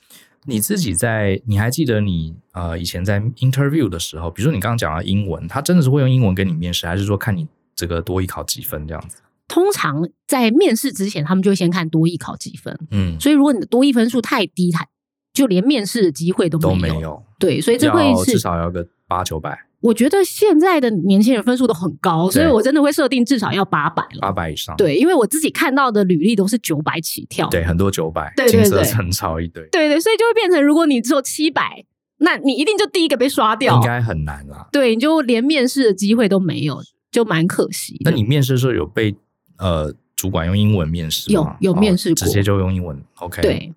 你自己在，你还记得你呃以前在 interview 的时候，比如说你刚刚讲到英文，他真的是会用英文跟你面试，还是说看你这个多艺考几分这样子？通常在面试之前，他们就会先看多艺考几分。嗯，所以如果你的多艺分数太低，他就连面试的机会都没有。都没有。对，所以这会是至少要个八九百。我觉得现在的年轻人分数都很高，所以我真的会设定至少要八百了，八百以上。对，因为我自己看到的履历都是九百起跳，对，很多九百，对对对，金色陈超一堆，对对，所以就会变成，如果你只有七百，那你一定就第一个被刷掉，应该很难啦。对，你就连面试的机会都没有，就蛮可惜。那你面试的时候有被呃主管用英文面试吗？有有面试过，直接就用英文。OK，对。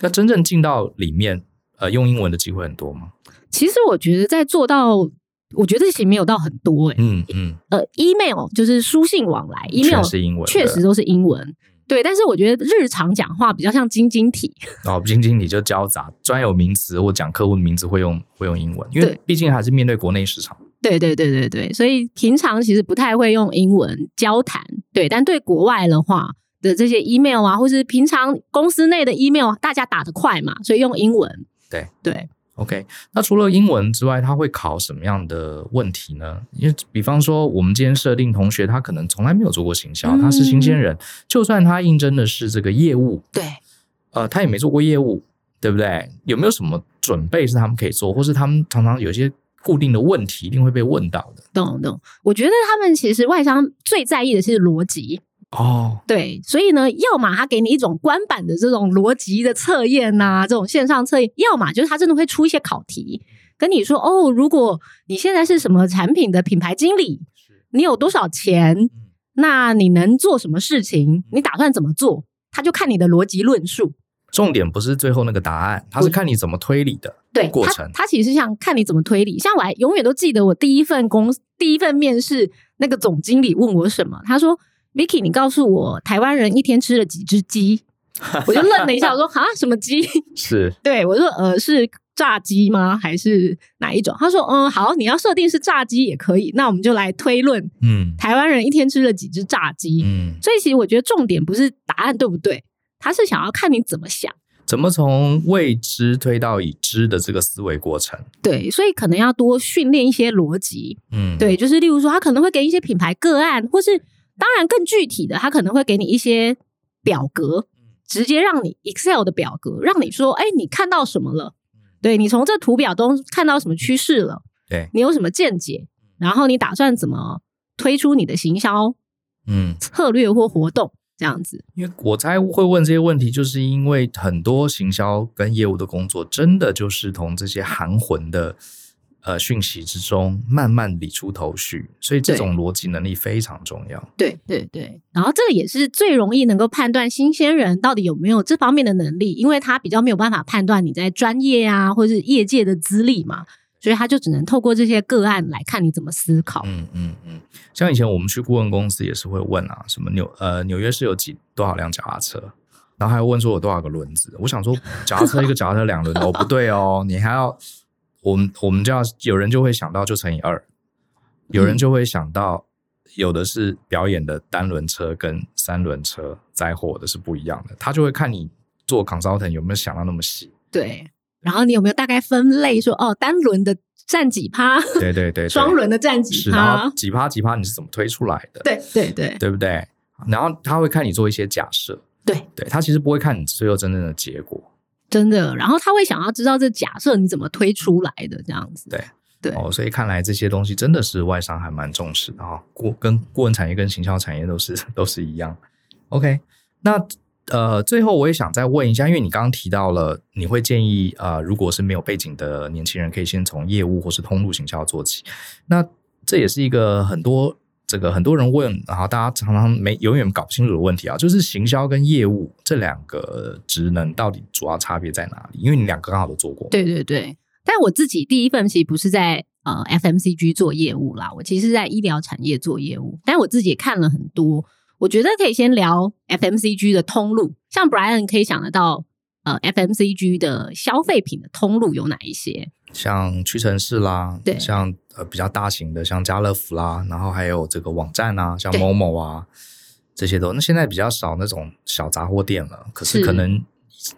那真正进到里面，呃，用英文的机会很多吗？其实我觉得在做到。我觉得这些没有到很多诶、欸、嗯嗯，呃，email 就是书信往来，email 是英文，确实都是英文，对。但是我觉得日常讲话比较像晶晶体，哦，晶晶体就交杂，专有名词或讲客户的名字会用会用英文，因为毕竟还是面对国内市场。对对对对对，所以平常其实不太会用英文交谈，对。但对国外的话的这些 email 啊，或是平常公司内的 email，大家打得快嘛，所以用英文。对对。OK，那除了英文之外，他会考什么样的问题呢？因为比方说，我们今天设定同学，他可能从来没有做过行销，他是新鲜人，就算他应征的是这个业务，对，呃，他也没做过业务，对不对？有没有什么准备是他们可以做，或是他们常常有些固定的问题一定会被问到的？懂懂，我觉得他们其实外商最在意的是逻辑。哦，对，所以呢，要么他给你一种官版的这种逻辑的测验呐、啊，这种线上测验；要么就是他真的会出一些考题，跟你说哦，如果你现在是什么产品的品牌经理，你有多少钱，那你能做什么事情？你打算怎么做？他就看你的逻辑论述。重点不是最后那个答案，他是看你怎么推理的对过程。他，其实是想看你怎么推理。像我还永远都记得我第一份工，第一份面试，那个总经理问我什么，他说。Vicky，你告诉我，台湾人一天吃了几只鸡？我就愣了一下，我说啊，什么鸡？是对，我说呃，是炸鸡吗？还是哪一种？他说嗯，好，你要设定是炸鸡也可以。那我们就来推论，嗯，台湾人一天吃了几只炸鸡？嗯，所以其实我觉得重点不是答案对不对，他是想要看你怎么想，怎么从未知推到已知的这个思维过程。对，所以可能要多训练一些逻辑。嗯，对，就是例如说，他可能会给一些品牌个案，或是。当然，更具体的，他可能会给你一些表格，直接让你 Excel 的表格，让你说，哎，你看到什么了？对，你从这图表中看到什么趋势了？对，你有什么见解？然后你打算怎么推出你的行销嗯策略或活动这样子？因为我才会问这些问题，就是因为很多行销跟业务的工作，真的就是从这些含混的。呃，讯息之中慢慢理出头绪，所以这种逻辑能力非常重要。对对对，然后这个也是最容易能够判断新鲜人到底有没有这方面的能力，因为他比较没有办法判断你在专业啊，或是业界的资历嘛，所以他就只能透过这些个案来看你怎么思考。嗯嗯嗯，像以前我们去顾问公司也是会问啊，什么纽呃纽约市有几多少辆脚踏车，然后还要问说有多少个轮子。我想说 脚踏车一个脚踏车两轮哦，不对哦，你还要。我们我们就要有人就会想到就乘以二，有人就会想到有的是表演的单轮车跟三轮车灾祸的是不一样的，他就会看你做 consultant 有没有想到那么细。对，然后你有没有大概分类说哦，单轮的占几趴？对对对，双轮的占几趴？几趴几趴你是怎么推出来的？对对对，对不对？然后他会看你做一些假设，对对，他其实不会看你最后真正的结果。真的，然后他会想要知道这假设你怎么推出来的这样子。对对哦，所以看来这些东西真的是外商还蛮重视的哈。顾跟顾问产业跟行销产业都是都是一样。OK，那呃，最后我也想再问一下，因为你刚刚提到了，你会建议呃，如果是没有背景的年轻人，可以先从业务或是通路行销做起。那这也是一个很多。这个很多人问，然后大家常常没永远搞不清楚的问题啊，就是行销跟业务这两个职能到底主要差别在哪里？因为你两个刚好都做过。对对对，但我自己第一份其实不是在呃 FMCG 做业务啦，我其实是在医疗产业做业务。但我自己也看了很多，我觉得可以先聊 FMCG 的通路，像 Brian 可以想得到，呃 FMCG 的消费品的通路有哪一些？像屈臣氏啦，对，像呃比较大型的，像家乐福啦，然后还有这个网站啊，像 Momo 啊，这些都。那现在比较少那种小杂货店了，可是可能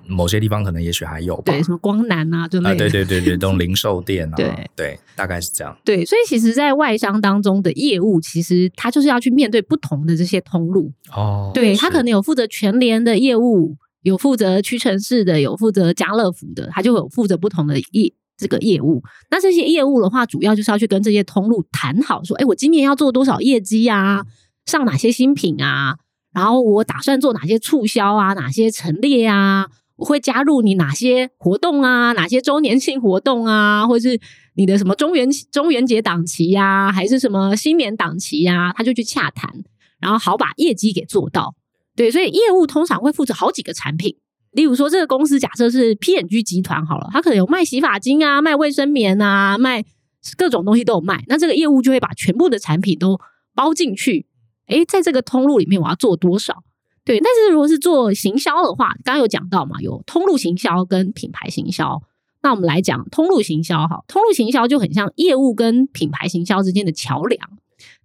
某些地方可能也许还有吧。对，什么光南啊，就那、呃、对对对对，这种零售店啊，对对，大概是这样。对，所以其实，在外商当中的业务，其实他就是要去面对不同的这些通路哦。对，他可能有负责全联的业务，有负责屈臣氏的，有负责家乐福的，他就有负责不同的业。这个业务。那这些业务的话，主要就是要去跟这些通路谈好，说，哎，我今年要做多少业绩啊，上哪些新品啊，然后我打算做哪些促销啊，哪些陈列啊，我会加入你哪些活动啊，哪些周年庆活动啊，或是你的什么中元中元节档期呀、啊，还是什么新年档期呀、啊，他就去洽谈，然后好把业绩给做到。对，所以业务通常会负责好几个产品。例如说，这个公司假设是 P&G 集团好了，它可能有卖洗发精啊，卖卫生棉啊，卖各种东西都有卖。那这个业务就会把全部的产品都包进去。诶，在这个通路里面，我要做多少？对，但是如果是做行销的话，刚刚有讲到嘛，有通路行销跟品牌行销。那我们来讲通路行销哈，通路行销就很像业务跟品牌行销之间的桥梁。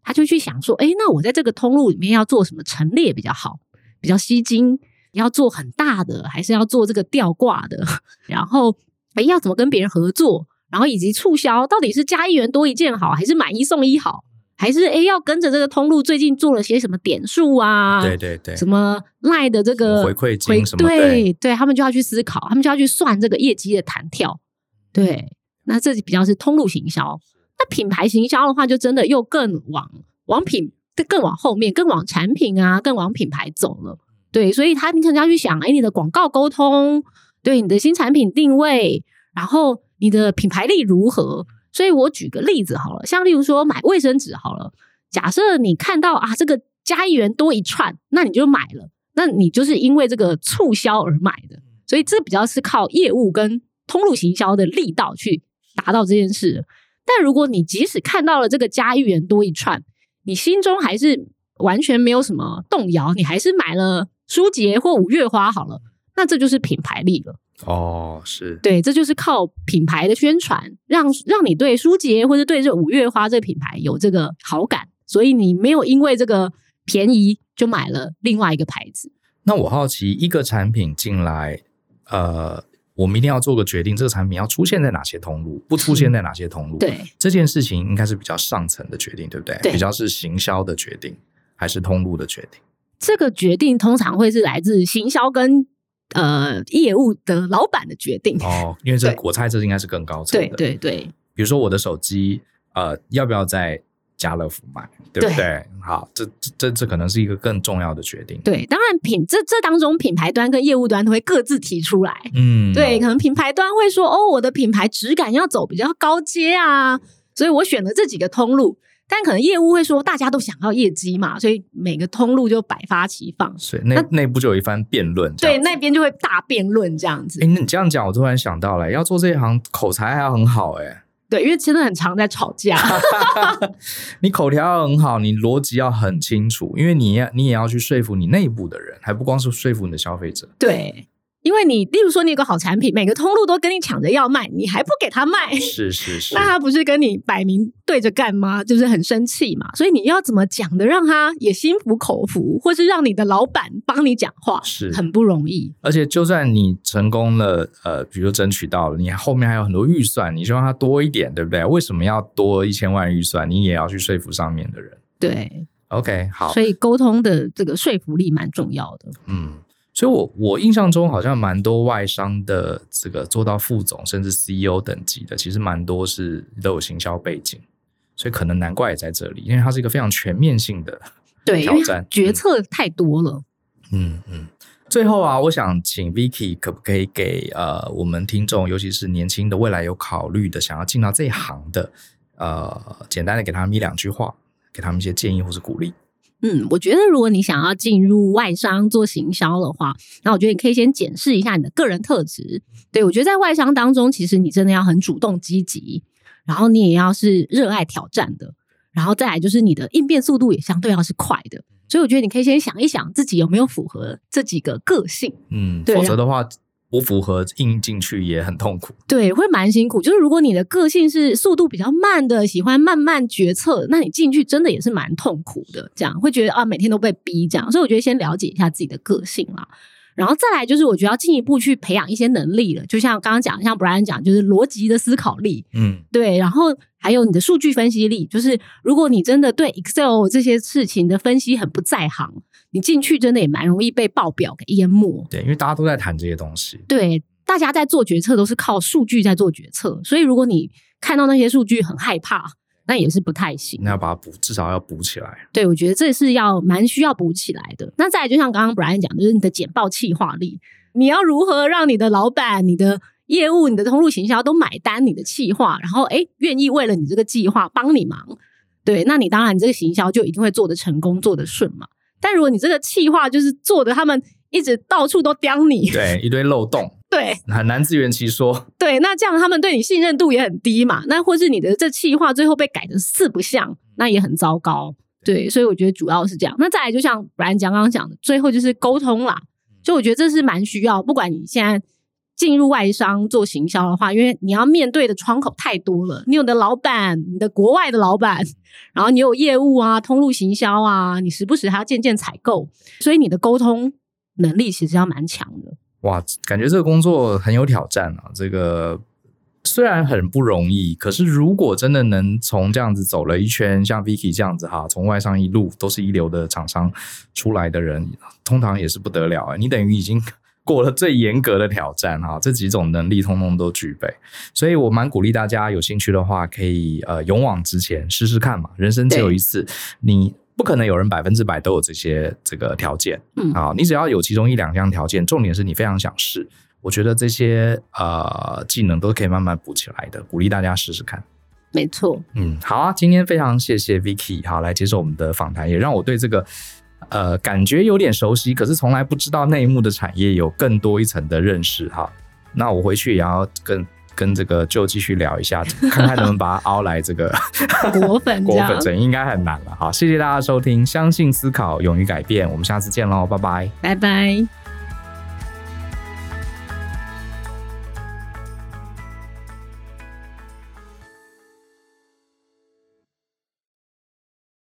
他就去想说，诶，那我在这个通路里面要做什么陈列比较好？比较吸睛，要做很大的，还是要做这个吊挂的？然后，哎，要怎么跟别人合作？然后以及促销，到底是加一元多一件好，还是买一送一好？还是哎，要跟着这个通路最近做了些什么点数啊？对对对，什么赖的这个回馈金什么的？对对，他们就要去思考，他们就要去算这个业绩的弹跳。对，那这比较是通路行销。那品牌行销的话，就真的又更往往品。更往后面，更往产品啊，更往品牌走了。对，所以他你可能要去想，哎，你的广告沟通，对你的新产品定位，然后你的品牌力如何？所以我举个例子好了，像例如说买卫生纸好了，假设你看到啊这个加一元多一串，那你就买了，那你就是因为这个促销而买的。所以这比较是靠业务跟通路行销的力道去达到这件事。但如果你即使看到了这个加一元多一串，你心中还是完全没有什么动摇，你还是买了舒洁或五月花好了，那这就是品牌力了。哦，是对，这就是靠品牌的宣传，让让你对舒洁或者对这五月花这个品牌有这个好感，所以你没有因为这个便宜就买了另外一个牌子。那我好奇，一个产品进来，呃。我们一定要做个决定，这个产品要出现在哪些通路，不出现在哪些通路？对，这件事情应该是比较上层的决定，对不对？对，比较是行销的决定，还是通路的决定？这个决定通常会是来自行销跟呃业务的老板的决定哦，因为这我猜这应该是更高层的。对对对，比如说我的手机，呃，要不要在家乐福买，对不对？对，好，这这这可能是一个更重要的决定。对，当然品这这当中品牌端跟业务端都会各自提出来。嗯，对，可能品牌端会说，哦，我的品牌质感要走比较高阶啊，所以我选了这几个通路。但可能业务会说，大家都想要业绩嘛，所以每个通路就百花齐放。所以内内部就有一番辩论。对，那边就会大辩论这样子。哎，那你这样讲，我突然想到了，要做这一行口才还要很好哎、欸。对，因为真的很常在吵架。你口条要很好，你逻辑要很清楚，因为你要你也要去说服你内部的人，还不光是说服你的消费者。对。因为你，例如说你有个好产品，每个通路都跟你抢着要卖，你还不给他卖，是是是，那他不是跟你摆明对着干吗？就是很生气嘛。所以你要怎么讲的，让他也心服口服，或是让你的老板帮你讲话，是很不容易。而且就算你成功了，呃，比如说争取到了，你后面还有很多预算，你希望他多一点，对不对？为什么要多一千万预算？你也要去说服上面的人。对，OK，好。所以沟通的这个说服力蛮重要的。嗯。所以我，我我印象中好像蛮多外商的这个做到副总甚至 CEO 等级的，其实蛮多是都有行销背景，所以可能难怪也在这里，因为它是一个非常全面性的对挑战，决策太多了。嗯嗯。最后啊，我想请 Vicky 可不可以给呃我们听众，尤其是年轻的未来有考虑的想要进到这一行的，呃，简单的给他们一两句话，给他们一些建议或是鼓励。嗯，我觉得如果你想要进入外商做行销的话，那我觉得你可以先检视一下你的个人特质。对，我觉得在外商当中，其实你真的要很主动积极，然后你也要是热爱挑战的，然后再来就是你的应变速度也相对要是快的。所以我觉得你可以先想一想自己有没有符合这几个个性。嗯，否则的话。不符合硬进去也很痛苦，对，会蛮辛苦。就是如果你的个性是速度比较慢的，喜欢慢慢决策，那你进去真的也是蛮痛苦的。这样会觉得啊，每天都被逼这样。所以我觉得先了解一下自己的个性啦。然后再来就是，我觉得要进一步去培养一些能力了，就像刚刚讲，像 Brian 讲，就是逻辑的思考力，嗯，对。然后还有你的数据分析力，就是如果你真的对 Excel 这些事情的分析很不在行，你进去真的也蛮容易被报表给淹没。对，因为大家都在谈这些东西。对，大家在做决策都是靠数据在做决策，所以如果你看到那些数据很害怕，那也是不太行。那要把它补，至少要补起来。对，我觉得这是要蛮需要补起来的。那再来，就像刚刚 Brian 讲，就是你的简报气化力，你要如何让你的老板、你的业务、你的通路行销都买单你的气化，然后诶愿意为了你这个计划帮你忙。对，那你当然你这个行销就一定会做得成功，做得顺嘛。但如果你这个企划就是做的，他们一直到处都刁你，对，一堆漏洞，对，很难自圆其说。对，那这样他们对你信任度也很低嘛。那或是你的这企划最后被改成四不像，那也很糟糕。对，所以我觉得主要是这样。那再来，就像 Brian 刚刚讲的，最后就是沟通啦。就我觉得这是蛮需要，不管你现在。进入外商做行销的话，因为你要面对的窗口太多了，你有的老板，你的国外的老板，然后你有业务啊、通路行销啊，你时不时还要见见采购，所以你的沟通能力其实要蛮强的。哇，感觉这个工作很有挑战啊！这个虽然很不容易，可是如果真的能从这样子走了一圈，像 Vicky 这样子哈，从外商一路都是一流的厂商出来的人，通常也是不得了啊！你等于已经。过了最严格的挑战哈，这几种能力通通都具备，所以我蛮鼓励大家有兴趣的话，可以呃勇往直前试试看嘛。人生只有一次，你不可能有人百分之百都有这些这个条件，嗯，啊，你只要有其中一两项条件，重点是你非常想试，我觉得这些呃技能都可以慢慢补起来的，鼓励大家试试看。没错，嗯，好啊，今天非常谢谢 Vicky 好来接受我们的访谈，也让我对这个。呃，感觉有点熟悉，可是从来不知道内幕的产业有更多一层的认识哈。那我回去也要跟跟这个 Joe 继续聊一下，看看能不能把它熬来这个 果粉果粉层，应该很难了。好，谢谢大家收听，相信思考，勇于改变，我们下次见喽，拜拜，拜拜。